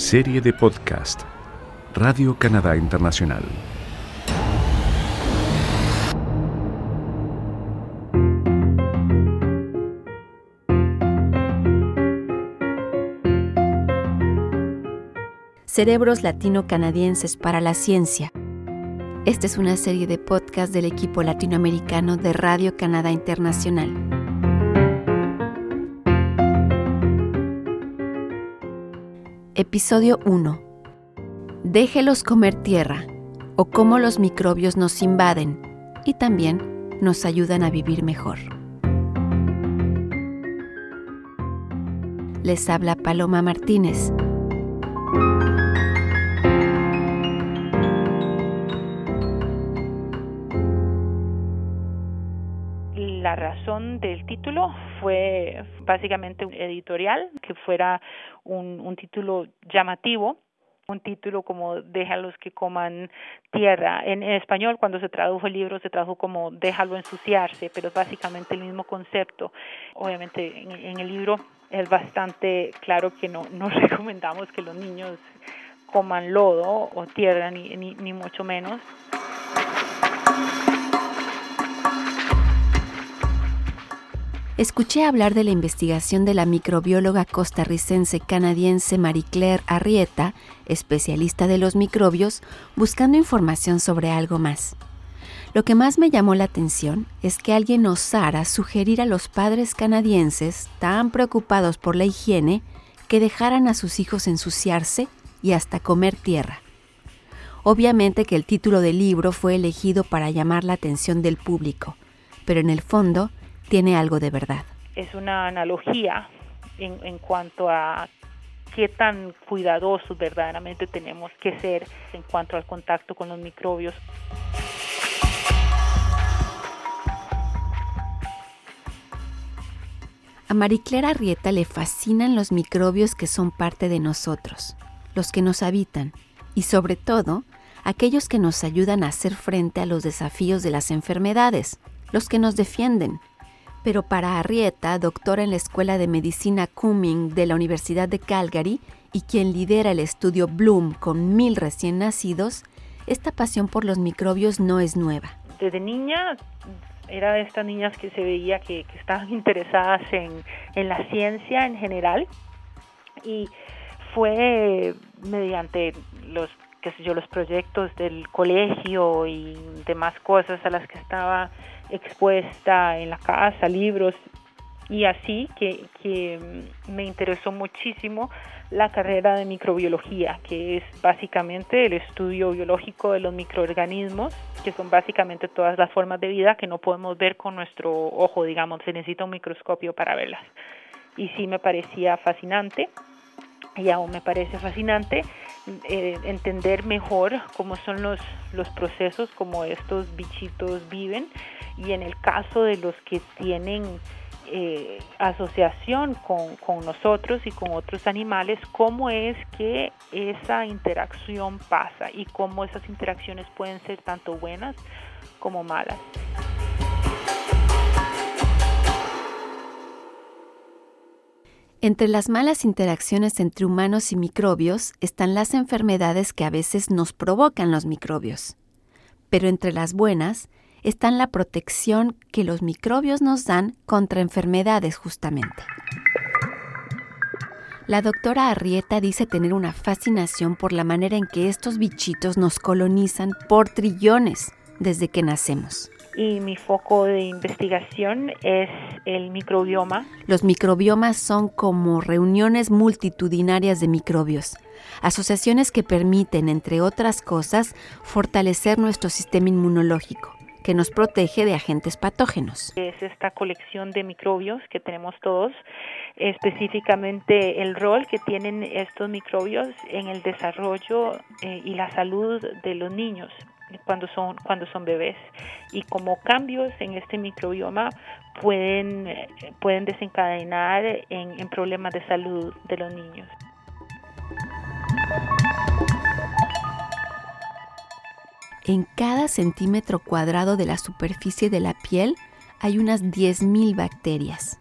Serie de podcast Radio Canadá Internacional. Cerebros Latino-Canadienses para la Ciencia. Esta es una serie de podcast del equipo latinoamericano de Radio Canadá Internacional. Episodio 1. Déjelos comer tierra o cómo los microbios nos invaden y también nos ayudan a vivir mejor. Les habla Paloma Martínez. La razón del título fue básicamente un editorial, que fuera un, título llamativo un título como déjalos que coman tierra. En, español, cuando se tradujo el libro, se tradujo como déjalo ensuciarse, pero es básicamente el mismo concepto. Obviamente, en, el libro es bastante claro que no, recomendamos que los niños coman lodo o tierra, ni, ni mucho menos. Escuché hablar de la investigación de la microbióloga costarricense canadiense Marie Claire Arrieta, especialista de los microbios, buscando información sobre algo más. Lo que más me llamó la atención es que alguien osara sugerir a los padres canadienses, tan preocupados por la higiene, que dejaran a sus hijos ensuciarse y hasta comer tierra. Obviamente que el título del libro fue elegido para llamar la atención del público, pero en el fondo tiene algo de verdad. Es una analogía en, en cuanto a qué tan cuidadosos verdaderamente tenemos que ser en cuanto al contacto con los microbios. A Mariclera Arrieta le fascinan los microbios que son parte de nosotros, los que nos habitan y sobre todo aquellos que nos ayudan a hacer frente a los desafíos de las enfermedades, los que nos defienden. Pero para Arrieta, doctora en la Escuela de Medicina Cumming de la Universidad de Calgary y quien lidera el estudio Bloom con mil recién nacidos, esta pasión por los microbios no es nueva. Desde niña era de estas niñas que se veía que, estaban interesadas en, la ciencia en general y fue mediante los qué yo los proyectos del colegio y demás cosas a las que estaba expuesta en la casa libros y así que, que me interesó muchísimo la carrera de microbiología, que es básicamente el estudio biológico de los microorganismos, que son básicamente todas las formas de vida que no podemos ver con nuestro ojo, digamos, se necesita un microscopio para verlas. Y sí me parecía fascinante, y aún me parece fascinante eh, entender mejor cómo son los, los procesos, cómo estos bichitos viven, y en el caso de los que tienen eh, asociación con, con, nosotros y con otros animales, cómo es que esa interacción pasa y cómo esas interacciones pueden ser tanto buenas como malas. Entre las malas interacciones entre humanos y microbios están las enfermedades que a veces nos provocan los microbios. Pero entre las buenas están la protección que los microbios nos dan contra enfermedades justamente. La doctora Arrieta dice tener una fascinación por la manera en que estos bichitos nos colonizan por trillones desde que nacemos. Y mi foco de investigación es el microbioma. Los microbiomas son como reuniones multitudinarias de microbios, asociaciones que permiten, entre otras cosas, fortalecer nuestro sistema inmunológico que nos protege de agentes patógenos. Es esta colección de microbios que tenemos todos, específicamente el rol que tienen estos microbios en el desarrollo eh, y la salud de los niños cuando son cuando son bebés y como cambios en este microbioma pueden pueden desencadenar en, en problemas de salud de los niños. En cada centímetro cuadrado de la superficie de la piel hay unas 10.000 bacterias.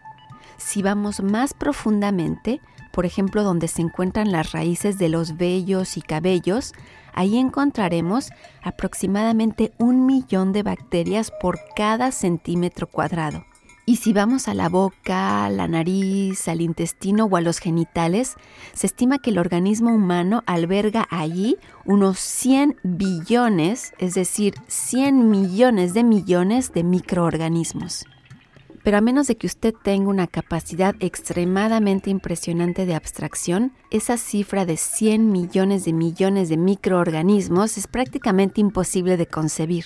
Si vamos más profundamente, por ejemplo donde se encuentran las raíces de los vellos y cabellos, ahí encontraremos aproximadamente un millón de bacterias por cada centímetro cuadrado. Y si vamos a la boca, la nariz, al intestino o a los genitales, se estima que el organismo humano alberga allí unos 100 billones, es decir, 100 millones de millones de microorganismos. Pero a menos de que usted tenga una capacidad extremadamente impresionante de abstracción, esa cifra de 100 millones de millones de microorganismos es prácticamente imposible de concebir.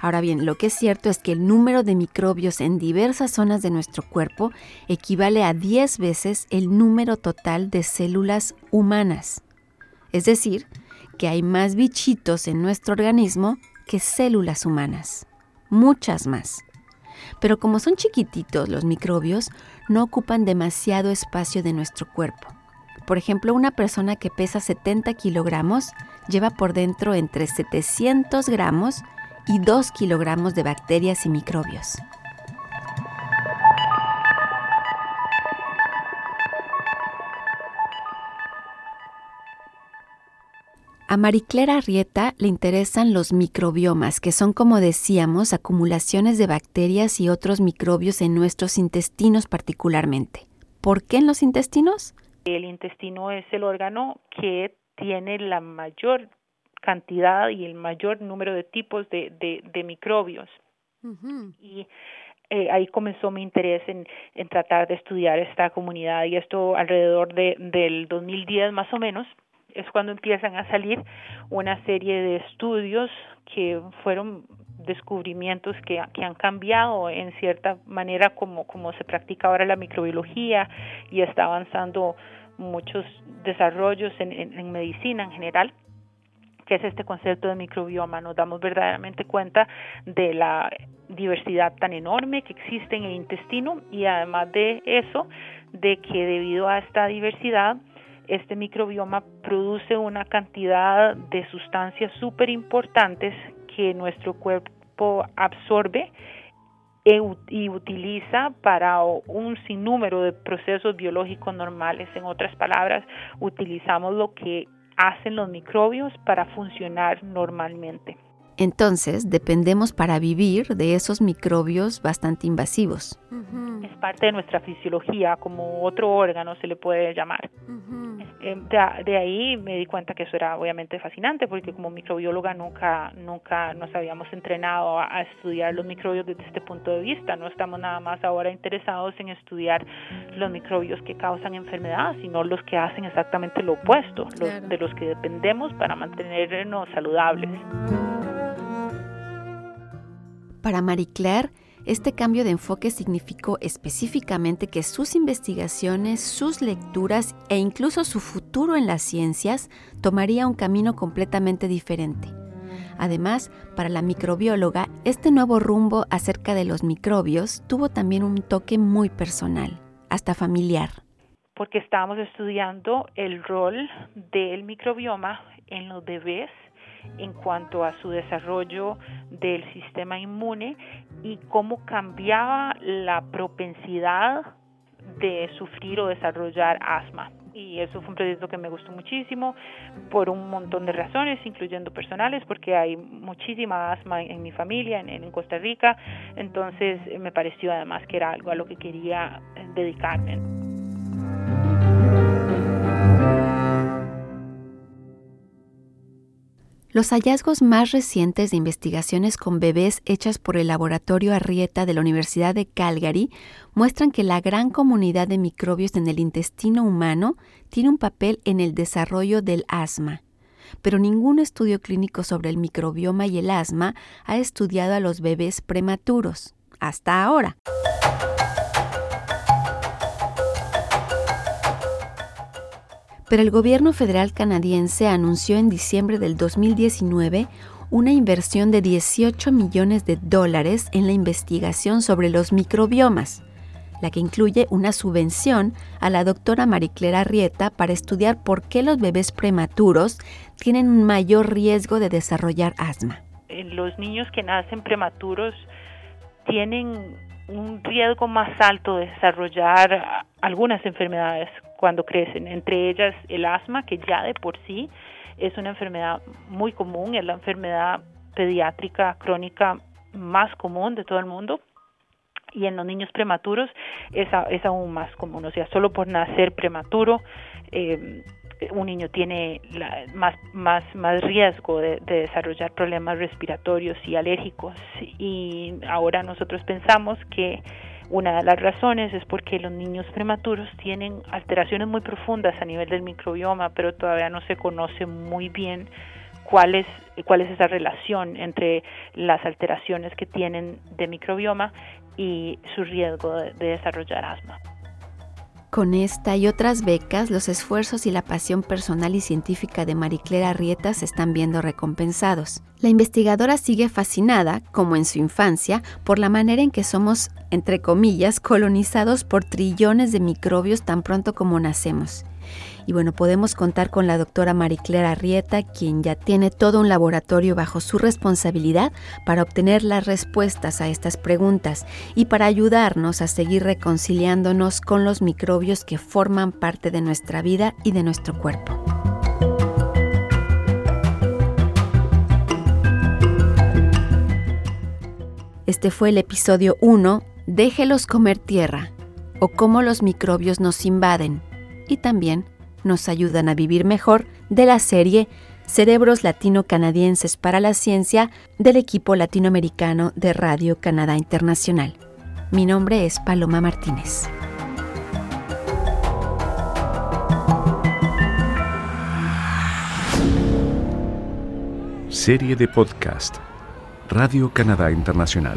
Ahora bien, lo que es cierto es que el número de microbios en diversas zonas de nuestro cuerpo equivale a 10 veces el número total de células humanas. Es decir, que hay más bichitos en nuestro organismo que células humanas. Muchas más. Pero como son chiquititos los microbios, no ocupan demasiado espacio de nuestro cuerpo. Por ejemplo, una persona que pesa 70 kilogramos lleva por dentro entre 700 gramos y 2 kilogramos de bacterias y microbios. A Mariclera Arrieta le interesan los microbiomas, que son, como decíamos, acumulaciones de bacterias y otros microbios en nuestros intestinos particularmente. ¿Por qué en los intestinos? El intestino es el órgano que tiene la mayor cantidad y el mayor número de tipos de, de, microbios. Y eh, ahí comenzó mi interés en, en, tratar de estudiar esta comunidad y esto alrededor de, del 2010 más o menos es cuando empiezan a salir una serie de estudios que fueron descubrimientos que, que han cambiado en cierta manera como, como se practica ahora la microbiología y está avanzando muchos desarrollos en, en medicina en general que es este concepto de microbioma. Nos damos verdaderamente cuenta de la diversidad tan enorme que existe en el intestino y además de eso, de que debido a esta diversidad, este microbioma produce una cantidad de sustancias súper importantes que nuestro cuerpo absorbe e y utiliza para un sinnúmero de procesos biológicos normales. En otras palabras, utilizamos lo que hacen los microbios para funcionar normalmente. Entonces, dependemos para vivir de esos microbios bastante invasivos. Es parte de nuestra fisiología, como otro órgano se le puede llamar. De, ahí me di cuenta que eso era obviamente fascinante, porque como microbióloga nunca, nunca nos habíamos entrenado a, estudiar los microbios desde este punto de vista. No estamos nada más ahora interesados en estudiar los microbios que causan enfermedad, sino los que hacen exactamente lo opuesto, los de los que dependemos para mantenernos saludables. Para Marie Claire, este cambio de enfoque significó específicamente que sus investigaciones, sus lecturas e incluso su futuro en las ciencias tomaría un camino completamente diferente. Además, para la microbióloga, este nuevo rumbo acerca de los microbios tuvo también un toque muy personal, hasta familiar. Porque estábamos estudiando el rol del microbioma en los bebés en cuanto a su desarrollo del sistema inmune y cómo cambiaba la propensidad de sufrir o desarrollar asma. Y eso fue un proyecto que me gustó muchísimo por un montón de razones, incluyendo personales, porque hay muchísima asma en, mi familia, en Costa Rica. Entonces me pareció además que era algo a lo que quería dedicarme. Los hallazgos más recientes de investigaciones con bebés hechas por el laboratorio Arrieta de la Universidad de Calgary muestran que la gran comunidad de microbios en el intestino humano tiene un papel en el desarrollo del asma. Pero ningún estudio clínico sobre el microbioma y el asma ha estudiado a los bebés prematuros, hasta ahora. Pero el gobierno federal canadiense anunció en diciembre del 2019 una inversión de 18 millones de dólares en la investigación sobre los microbiomas, la que incluye una subvención a la doctora Mariclera Rieta para estudiar por qué los bebés prematuros tienen un mayor riesgo de desarrollar asma. Los niños que nacen prematuros tienen un riesgo más alto de desarrollar algunas enfermedades cuando crecen, entre ellas el asma, que ya de por sí es una enfermedad muy común, es la enfermedad pediátrica crónica más común de todo el mundo y en los niños prematuros es, es aún más común, o sea, solo por nacer prematuro eh, un niño tiene más, más, más riesgo de, desarrollar problemas respiratorios y alérgicos. Y ahora nosotros pensamos que una de las razones es porque los niños prematuros tienen alteraciones muy profundas a nivel del microbioma, pero todavía no se conoce muy bien cuál es, cuál es esa relación entre las alteraciones que tienen de microbioma y su riesgo de, desarrollar asma. Con esta y otras becas, los esfuerzos y la pasión personal y científica de Mariclera Arrieta se están viendo recompensados. La investigadora sigue fascinada, como en su infancia, por la manera en que somos, entre comillas, colonizados por trillones de microbios tan pronto como nacemos y bueno, podemos contar con la doctora Mariclera Arrieta, quien ya tiene todo un laboratorio bajo su responsabilidad para obtener las respuestas a estas preguntas y para ayudarnos a seguir reconciliándonos con los microbios que forman parte de nuestra vida y de nuestro cuerpo. Este fue el episodio 1, Déjelos comer tierra, o cómo los microbios nos invaden, y también nos ayudan a vivir mejor de la serie Cerebros Latino-Canadienses para la Ciencia del equipo latinoamericano de Radio Canadá Internacional. Mi nombre es Paloma Martínez. Serie de podcast Radio Canadá Internacional.